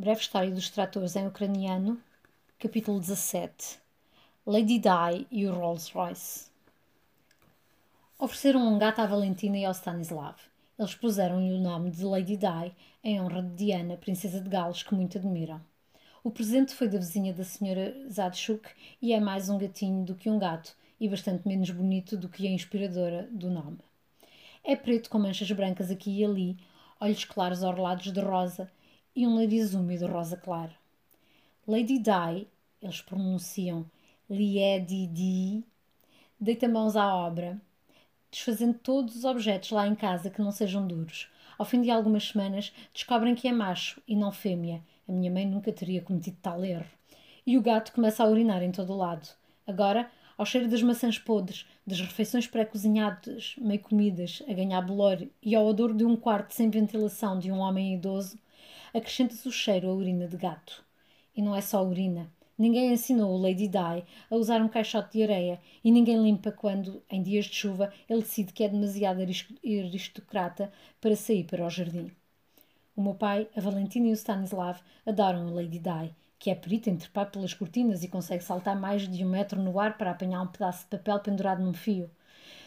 Breve História dos Tratores em Ucraniano, capítulo 17 Lady Di e o Rolls Royce. Ofereceram um gato à Valentina e ao Stanislav. Eles puseram-lhe o nome de Lady Di em honra de Diana, princesa de Gales, que muito admiram. O presente foi da vizinha da senhora Zadchuk e é mais um gatinho do que um gato e bastante menos bonito do que a inspiradora do nome. É preto com manchas brancas aqui e ali, olhos claros orlados de rosa e um nariz úmido rosa claro. Lady Di, eles pronunciam Liedidi, deita mãos à obra, desfazendo todos os objetos lá em casa que não sejam duros. Ao fim de algumas semanas, descobrem que é macho e não fêmea. A minha mãe nunca teria cometido tal erro. E o gato começa a urinar em todo o lado. Agora, ao cheiro das maçãs podres, das refeições pré-cozinhadas, meio comidas, a ganhar bolor e ao odor de um quarto sem ventilação de um homem idoso, acrescenta-se o cheiro a urina de gato. E não é só urina. Ninguém ensinou o Lady Di a usar um caixote de areia e ninguém limpa quando, em dias de chuva, ele decide que é demasiado aristocrata para sair para o jardim. O meu pai, a Valentina e o Stanislav adoram a Lady Di, que é perita em trepar pelas cortinas e consegue saltar mais de um metro no ar para apanhar um pedaço de papel pendurado num fio.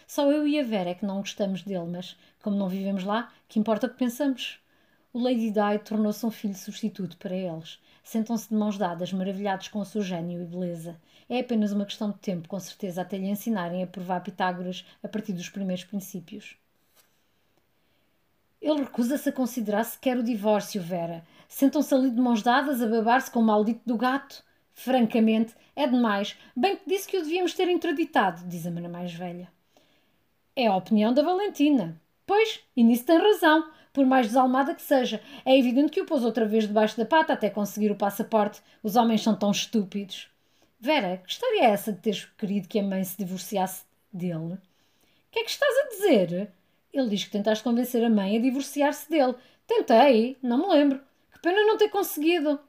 Só eu e a Vera é que não gostamos dele, mas, como não vivemos lá, que importa o que pensamos? O Lady Di tornou-se um filho substituto para eles. Sentam-se de mãos dadas, maravilhados com o seu gênio e beleza. É apenas uma questão de tempo, com certeza, até lhe ensinarem a provar Pitágoras a partir dos primeiros princípios. Ele recusa-se a considerar sequer o divórcio, Vera. Sentam-se ali de mãos dadas a babar-se com o maldito do gato. Francamente, é demais. Bem que disse que o devíamos ter interditado, diz a mana mais velha. É a opinião da Valentina. Pois, e nisso tem razão por mais desalmada que seja. É evidente que o pôs outra vez debaixo da pata até conseguir o passaporte. Os homens são tão estúpidos. Vera, que história é essa de teres querido que a mãe se divorciasse dele? O que é que estás a dizer? Ele diz que tentaste convencer a mãe a divorciar-se dele. Tentei, não me lembro. Que pena não ter conseguido.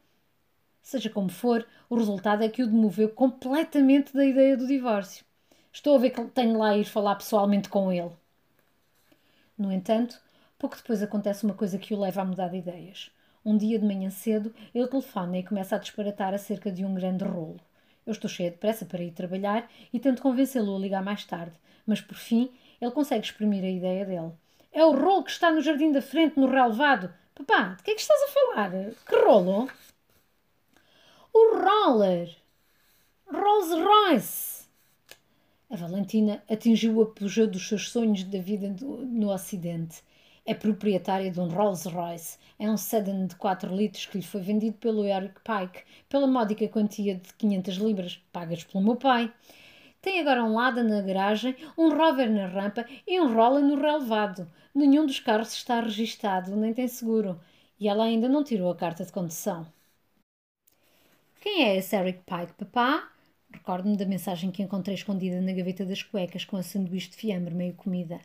Seja como for, o resultado é que o demoveu completamente da ideia do divórcio. Estou a ver que tenho lá a ir falar pessoalmente com ele. No entanto, Pouco depois acontece uma coisa que o leva a mudar de ideias. Um dia de manhã cedo, ele telefona e começa a disparatar acerca de um grande rolo. Eu estou cheia de pressa para ir trabalhar e tento convencê-lo a ligar mais tarde, mas por fim ele consegue exprimir a ideia dele. É o rolo que está no jardim da frente, no relevado. Papá, de que é que estás a falar? Que rolo? O roller! Rolls Royce! A Valentina atingiu o apogeu dos seus sonhos da vida no Ocidente. É proprietária de um Rolls Royce. É um sedan de 4 litros que lhe foi vendido pelo Eric Pike pela módica quantia de 500 libras, pagas pelo meu pai. Tem agora um Lada na garagem, um Rover na rampa e um Roller no relevado. Nenhum dos carros está registado, nem tem seguro. E ela ainda não tirou a carta de condução. Quem é esse Eric Pike, papá? Recordo-me da mensagem que encontrei escondida na gaveta das cuecas com a sanduíche de fiambre meio comida.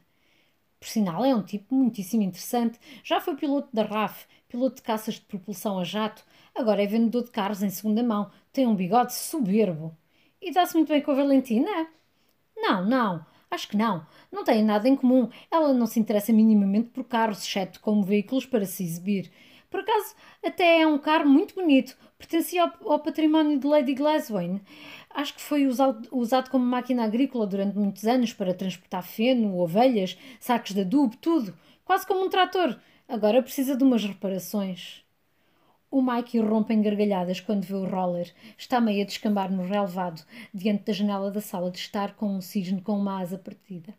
Por sinal, é um tipo muitíssimo interessante. Já foi piloto da RAF, piloto de caças de propulsão a jato, agora é vendedor de carros em segunda mão. Tem um bigode soberbo. E dá-se muito bem com a Valentina? Não, não. Acho que não. Não têm nada em comum. Ela não se interessa minimamente por carros, exceto como veículos para se exibir. Por acaso, até é um carro muito bonito. Pertencia ao, ao património de Lady Glaswain. Acho que foi usado, usado como máquina agrícola durante muitos anos para transportar feno, ovelhas, sacos de adubo, tudo. Quase como um trator. Agora precisa de umas reparações. O Mike rompe em gargalhadas quando vê o roller. Está meio a descambar no relevado, diante da janela da sala de estar com um cisne com uma asa partida.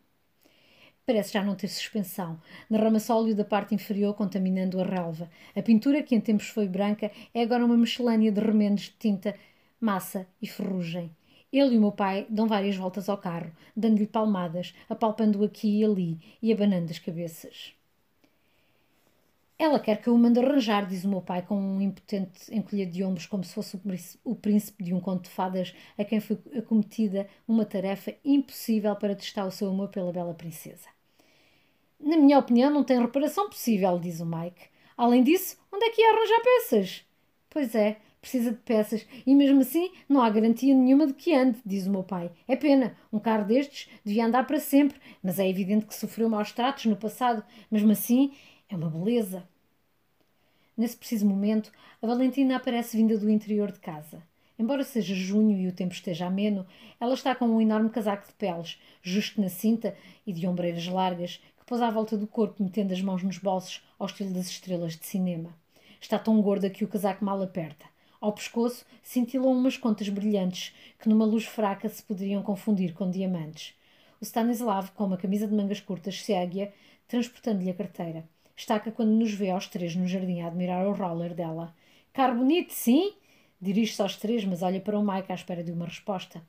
Parece já não ter suspensão. Derrama-se óleo da parte inferior, contaminando a relva. A pintura, que em tempos foi branca, é agora uma miscelânea de remendos de tinta, massa e ferrugem. Ele e o meu pai dão várias voltas ao carro, dando-lhe palmadas, apalpando aqui e ali e abanando as cabeças. Ela quer que eu o mande arranjar, diz o meu pai com um impotente encolher de ombros, como se fosse o príncipe de um conto de fadas a quem foi acometida uma tarefa impossível para testar o seu amor pela bela princesa. Na minha opinião, não tem reparação possível, diz o Mike. Além disso, onde é que ia arranjar peças? Pois é, precisa de peças e mesmo assim não há garantia nenhuma de que ande, diz o meu pai. É pena, um carro destes devia andar para sempre, mas é evidente que sofreu maus tratos no passado. Mesmo assim, é uma beleza. Nesse preciso momento, a Valentina aparece vinda do interior de casa. Embora seja junho e o tempo esteja ameno, ela está com um enorme casaco de peles, justo na cinta e de ombreiras largas, pôs à volta do corpo, metendo as mãos nos bolsos, ao estilo das estrelas de cinema. Está tão gorda que o casaco mal aperta. Ao pescoço cintilam umas contas brilhantes que, numa luz fraca, se poderiam confundir com diamantes. O Stanislav, com uma camisa de mangas curtas, segue-a, transportando-lhe a carteira. Estaca quando nos vê aos três no jardim a admirar o roller dela. Carro bonito, sim? Dirige-se aos três, mas olha para o Mike à espera de uma resposta.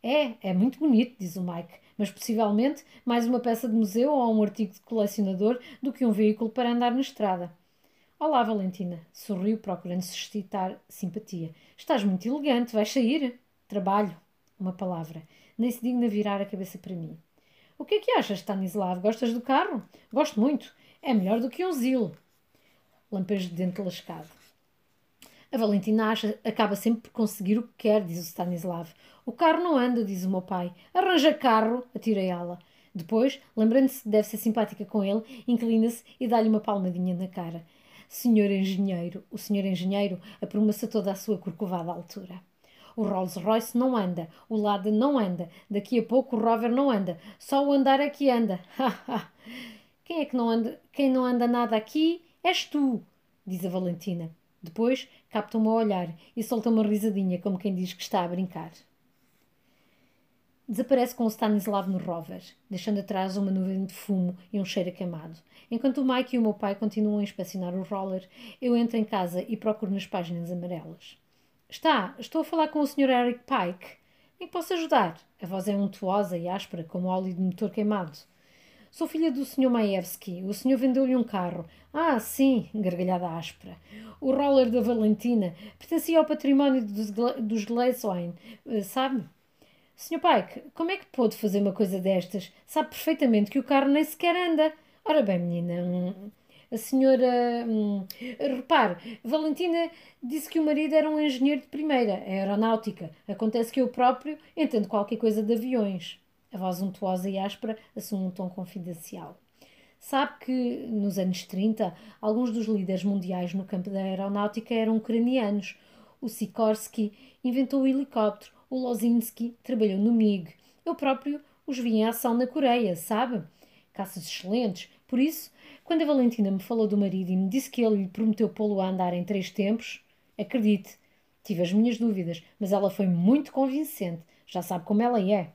É, é muito bonito, diz o Mike, mas possivelmente mais uma peça de museu ou um artigo de colecionador do que um veículo para andar na estrada. Olá, Valentina, sorriu, procurando suscitar simpatia. Estás muito elegante, vais sair? Trabalho. Uma palavra. Nem se digna virar a cabeça para mim. O que é que achas, Stanislav? Gostas do carro? Gosto muito. É melhor do que um zilo. Lampejo de dente lascado. A Valentina acha, acaba sempre por conseguir o que quer, diz o Stanislav. O carro não anda, diz o meu pai. Arranja carro, atira ela. Depois, lembrando-se que deve ser simpática com ele, inclina-se e dá-lhe uma palmadinha na cara. Senhor engenheiro, o senhor engenheiro apruma-se toda a sua corcovada altura. O Rolls Royce não anda, o Lada não anda, daqui a pouco o Rover não anda, só o andar é que anda. Quem é que não anda? Quem não anda nada aqui és tu, diz a Valentina. Depois capta-me a olhar e solta uma risadinha, como quem diz que está a brincar. Desaparece com o Stanislav no rover, deixando atrás uma nuvem de fumo e um cheiro queimado. Enquanto o Mike e o meu pai continuam a inspecionar o roller, eu entro em casa e procuro nas páginas amarelas. Está, estou a falar com o Sr. Eric Pike. Em que posso ajudar? A voz é untuosa e áspera, como óleo de motor queimado. Sou filha do Sr. Maevski. O senhor vendeu-lhe um carro. Ah, sim, gargalhada áspera. O roller da Valentina pertencia ao património dos, dos eh, sabe? Sr. Pike, como é que pôde fazer uma coisa destas? Sabe perfeitamente que o carro nem sequer anda. Ora bem, menina, hum, a senhora. Hum, repare, Valentina disse que o marido era um engenheiro de primeira, aeronáutica. Acontece que eu próprio entendo qualquer coisa de aviões. A voz untuosa e áspera assume um tom confidencial. Sabe que, nos anos 30, alguns dos líderes mundiais no campo da aeronáutica eram ucranianos. O Sikorsky inventou o helicóptero, o Lozinski trabalhou no MiG. Eu próprio os vi em ação na Coreia, sabe? Caças excelentes. Por isso, quando a Valentina me falou do marido e me disse que ele lhe prometeu pô-lo a andar em três tempos, acredite, tive as minhas dúvidas, mas ela foi muito convincente. Já sabe como ela é.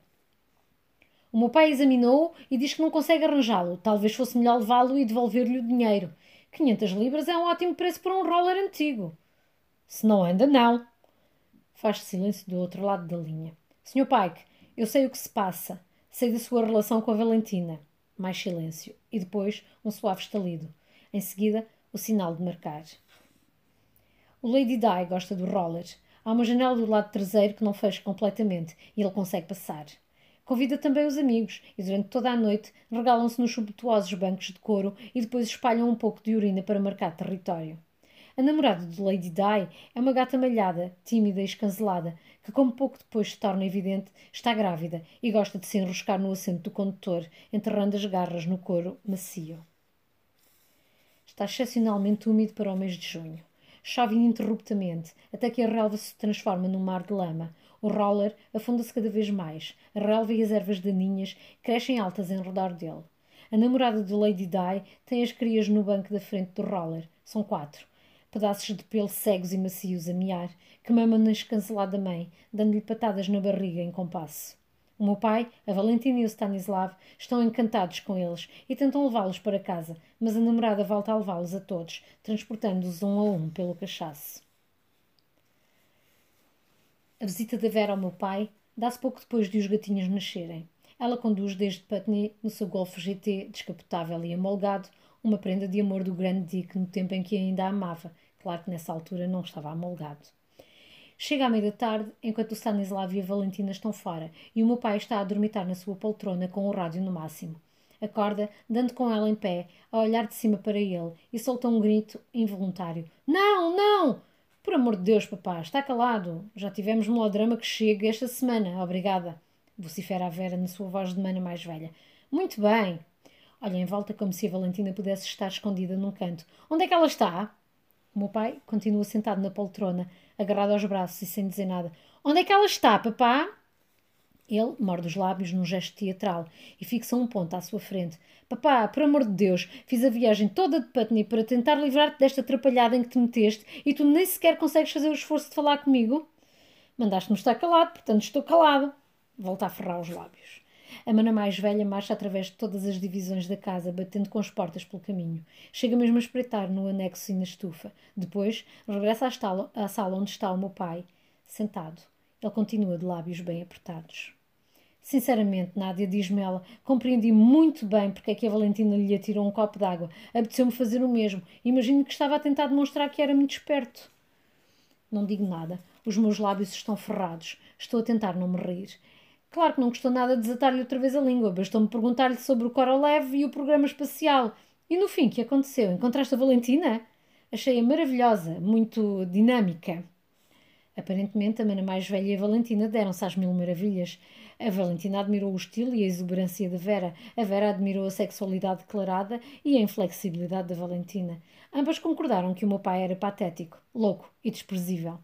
O meu pai examinou-o e diz que não consegue arranjá-lo. Talvez fosse melhor levá-lo e devolver-lhe o dinheiro. 500 libras é um ótimo preço para um roller antigo. Se não anda, não. Faz silêncio do outro lado da linha. Sr. Pike, eu sei o que se passa. Sei da sua relação com a Valentina. Mais silêncio. E depois um suave estalido. Em seguida, o sinal de marcar. O Lady Di gosta do roller. Há uma janela do lado traseiro que não fecha completamente e ele consegue passar. Convida também os amigos e durante toda a noite regalam-se nos subtuosos bancos de couro e depois espalham um pouco de urina para marcar território. A namorada de Lady Di é uma gata malhada, tímida e escancelada, que, como pouco depois se torna evidente, está grávida e gosta de se enroscar no assento do condutor, enterrando as garras no couro macio. Está excepcionalmente úmido para o mês de junho. Chove ininterruptamente, até que a relva se transforma num mar de lama, o roller afunda-se cada vez mais. A relva e as ervas daninhas crescem altas em redor dele. A namorada de Lady Di tem as crias no banco da frente do roller. São quatro. Pedaços de pelo cegos e macios a miar, que mamam na escancelada mãe, dando-lhe patadas na barriga em compasso. O meu pai, a Valentina e o Stanislav estão encantados com eles e tentam levá-los para casa, mas a namorada volta a levá-los a todos, transportando-os um a um pelo cachaço. A visita da Vera ao meu pai dá-se pouco depois de os gatinhos nascerem. Ela conduz desde Putney, no seu Golf GT descapotável e amolgado, uma prenda de amor do grande Dick no tempo em que ainda a amava. Claro que nessa altura não estava amolgado. Chega à meia tarde, enquanto o Stanislav e a Valentina estão fora, e o meu pai está a dormitar na sua poltrona com o rádio no máximo. Acorda, dando com ela em pé, a olhar de cima para ele, e solta um grito involuntário. Não, não! Por amor de Deus, papá, está calado. Já tivemos melodrama que chega esta semana. Obrigada. Vocifera a Vera na sua voz de mana mais velha. Muito bem. Olha em volta como se a Valentina pudesse estar escondida num canto. Onde é que ela está? O meu pai continua sentado na poltrona, agarrado aos braços e sem dizer nada. Onde é que ela está, papá? Ele morde os lábios num gesto teatral e fixa um ponto à sua frente. Papá, por amor de Deus, fiz a viagem toda de Putney para tentar livrar-te desta atrapalhada em que te meteste e tu nem sequer consegues fazer o esforço de falar comigo? Mandaste-me estar calado, portanto estou calado. Volta a ferrar os lábios. A mana mais velha marcha através de todas as divisões da casa, batendo com as portas pelo caminho. Chega mesmo a espreitar no anexo e na estufa. Depois, regressa à sala onde está o meu pai, sentado. Ele continua de lábios bem apertados. Sinceramente, Nádia, diz-me ela, compreendi muito bem porque é que a Valentina lhe atirou um copo d'água. Apeteceu-me fazer o mesmo. Imagino que estava a tentar demonstrar que era muito esperto. Não digo nada. Os meus lábios estão ferrados. Estou a tentar não me rir. Claro que não gostou nada de desatar-lhe outra vez a língua. Bastou-me perguntar-lhe sobre o Korolev e o programa espacial. E no fim, que aconteceu? Encontraste a Valentina? Achei-a maravilhosa, muito dinâmica. Aparentemente, a mana mais velha e a Valentina deram-se às mil maravilhas. A Valentina admirou o estilo e a exuberância de Vera. A Vera admirou a sexualidade declarada e a inflexibilidade da Valentina. Ambas concordaram que o meu pai era patético, louco e desprezível.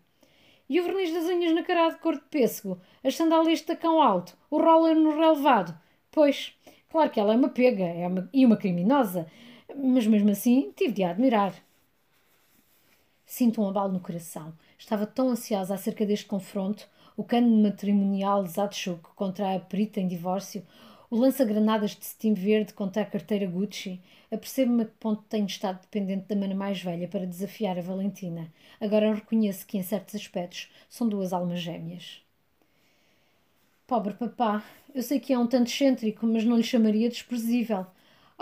E o verniz das unhas na cara de cor de pêssego, as sandálias de tacão alto, o roller no relevado. Pois, claro que ela é uma pega é uma, e uma criminosa, mas mesmo assim tive de a admirar. Sinto um abalo no coração. Estava tão ansiosa acerca deste confronto, o cano matrimonial Zatchuk contra a perita em divórcio, o lança-granadas de cetim verde contra a carteira Gucci. Apercebo-me a que ponto tenho estado dependente da mana mais velha para desafiar a Valentina. Agora reconheço que, em certos aspectos, são duas almas gêmeas. Pobre papá, eu sei que é um tanto excêntrico, mas não lhe chamaria desprezível.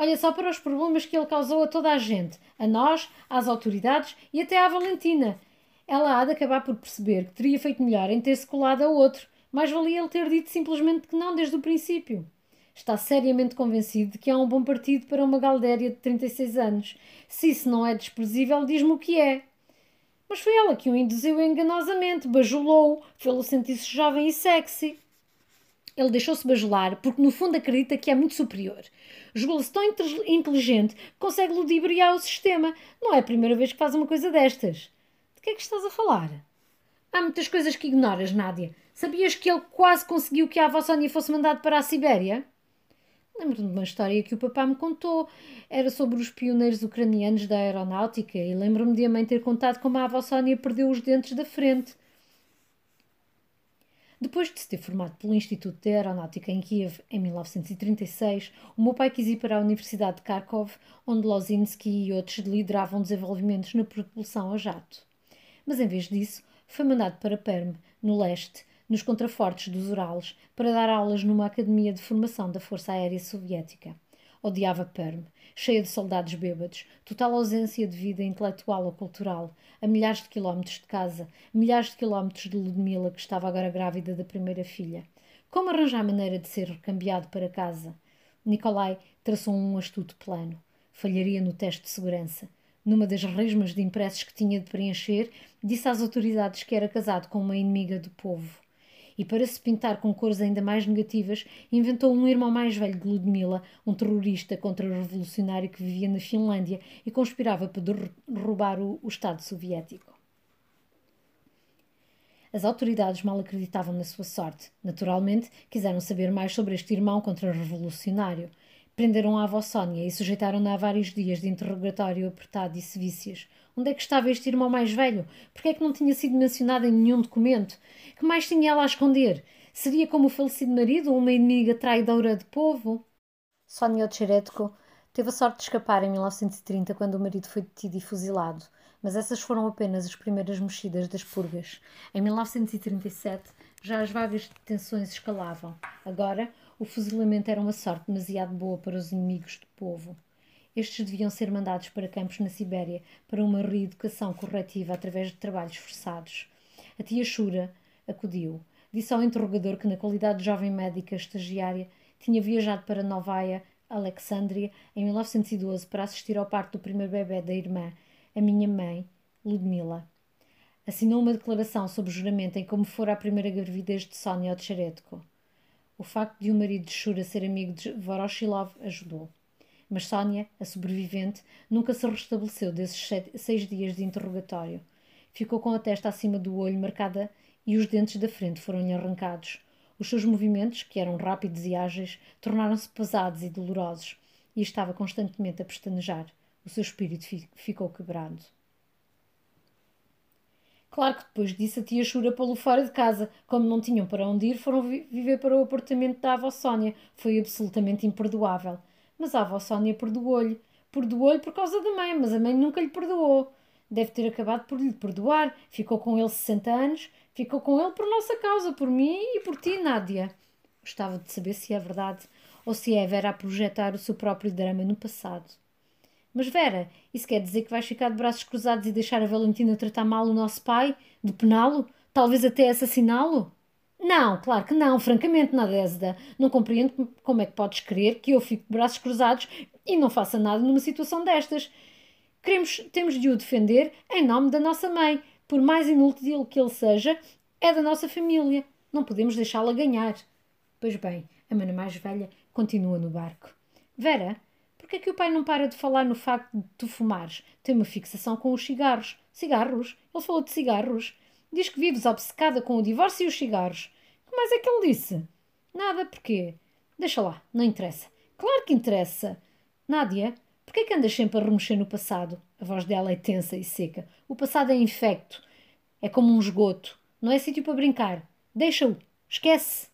Olha só para os problemas que ele causou a toda a gente, a nós, às autoridades e até à Valentina ela há de acabar por perceber que teria feito melhor em ter-se colado a outro. Mais valia ele ter dito simplesmente que não desde o princípio. Está seriamente convencido de que há um bom partido para uma galdéria de 36 anos. Se isso não é desprezível, diz-me o que é. Mas foi ela que o induziu enganosamente, bajulou-o, fê-lo sentir-se jovem e sexy. Ele deixou-se bajular porque, no fundo, acredita que é muito superior. Julga-se tão inteligente que consegue ludibriar o sistema. Não é a primeira vez que faz uma coisa destas. De que é que estás a falar? Há muitas coisas que ignoras, Nádia. Sabias que ele quase conseguiu que a avó Sónia fosse mandado para a Sibéria? Lembro-me de uma história que o papá me contou. Era sobre os pioneiros ucranianos da aeronáutica e lembro-me de a mãe ter contado como a avó Sónia perdeu os dentes da frente. Depois de se ter formado pelo Instituto de Aeronáutica em Kiev em 1936, o meu pai quis ir para a Universidade de Kharkov, onde Lozinski e outros lideravam desenvolvimentos na propulsão a jato mas em vez disso foi mandado para Perm, no leste, nos contrafortes dos Urales, para dar aulas numa academia de formação da Força Aérea Soviética. Odiava Perm, cheia de soldados bêbados, total ausência de vida intelectual ou cultural, a milhares de quilómetros de casa, milhares de quilómetros de Ludmila, que estava agora grávida da primeira filha. Como arranjar maneira de ser recambiado para casa? Nikolai traçou um astuto plano. Falharia no teste de segurança numa das resmas de impressos que tinha de preencher, disse às autoridades que era casado com uma inimiga do povo. E para se pintar com cores ainda mais negativas, inventou um irmão mais velho de Ludmila, um terrorista contra-revolucionário que vivia na Finlândia e conspirava para derrubar o, o Estado soviético. As autoridades mal acreditavam na sua sorte. Naturalmente, quiseram saber mais sobre este irmão contra-revolucionário. Prenderam a avó Sónia e sujeitaram-na a vários dias de interrogatório apertado e sevícias. Onde é que estava este irmão mais velho? Por que é que não tinha sido mencionado em nenhum documento? Que mais tinha ela a esconder? Seria como o falecido marido ou uma inimiga traidora de povo? Sónia Ocheretko teve a sorte de escapar em 1930 quando o marido foi detido e fuzilado, mas essas foram apenas as primeiras mexidas das purgas. Em 1937 já as vagas detenções escalavam. Agora o fuzilamento era uma sorte demasiado boa para os inimigos do povo. Estes deviam ser mandados para campos na Sibéria para uma reeducação corretiva através de trabalhos forçados. A tia Shura acudiu. Disse ao interrogador que, na qualidade de jovem médica estagiária, tinha viajado para Novaia, Alexandria, em 1912 para assistir ao parto do primeiro bebê da irmã, a minha mãe, Ludmila. Assinou uma declaração sob juramento em como fora a primeira gravidez de Sónia Otcheretko. O facto de o marido de Shura ser amigo de Voroshilov ajudou. Mas Sónia, a sobrevivente, nunca se restabeleceu desses seis dias de interrogatório. Ficou com a testa acima do olho marcada e os dentes da frente foram-lhe arrancados. Os seus movimentos, que eram rápidos e ágeis, tornaram-se pesados e dolorosos, e estava constantemente a pestanejar. O seu espírito ficou quebrado. Claro que depois disso a tia Chura pô-lo fora de casa. Como não tinham para onde ir, foram vi viver para o apartamento da avó Sónia. Foi absolutamente imperdoável. Mas a avó Sónia perdoou-lhe. Perdoou-lhe por causa da mãe, mas a mãe nunca lhe perdoou. Deve ter acabado por lhe perdoar. Ficou com ele 60 anos. Ficou com ele por nossa causa, por mim e por ti, Nádia. Gostava de saber se é verdade ou se é Vera a projetar o seu próprio drama no passado. Mas Vera, isso quer dizer que vais ficar de braços cruzados e deixar a Valentina tratar mal o nosso pai? De pená-lo? Talvez até assassiná-lo? Não, claro que não, francamente, Nadezda. Não compreendo como é que podes crer que eu fico de braços cruzados e não faça nada numa situação destas. Queremos, temos de o defender em nome da nossa mãe. Por mais inútil que ele seja, é da nossa família. Não podemos deixá-la ganhar. Pois bem, a mana mais velha continua no barco. Vera, que é que o pai não para de falar no facto de tu fumares? Tem uma fixação com os cigarros. Cigarros? Ele falou de cigarros. Diz que vives obcecada com o divórcio e os cigarros. Que mais é que ele disse? Nada, porquê? Deixa lá, não interessa. Claro que interessa. Nádia, porquê que andas sempre a remexer no passado? A voz dela é tensa e seca. O passado é infecto. É como um esgoto. Não é sítio para brincar. Deixa-o. Esquece.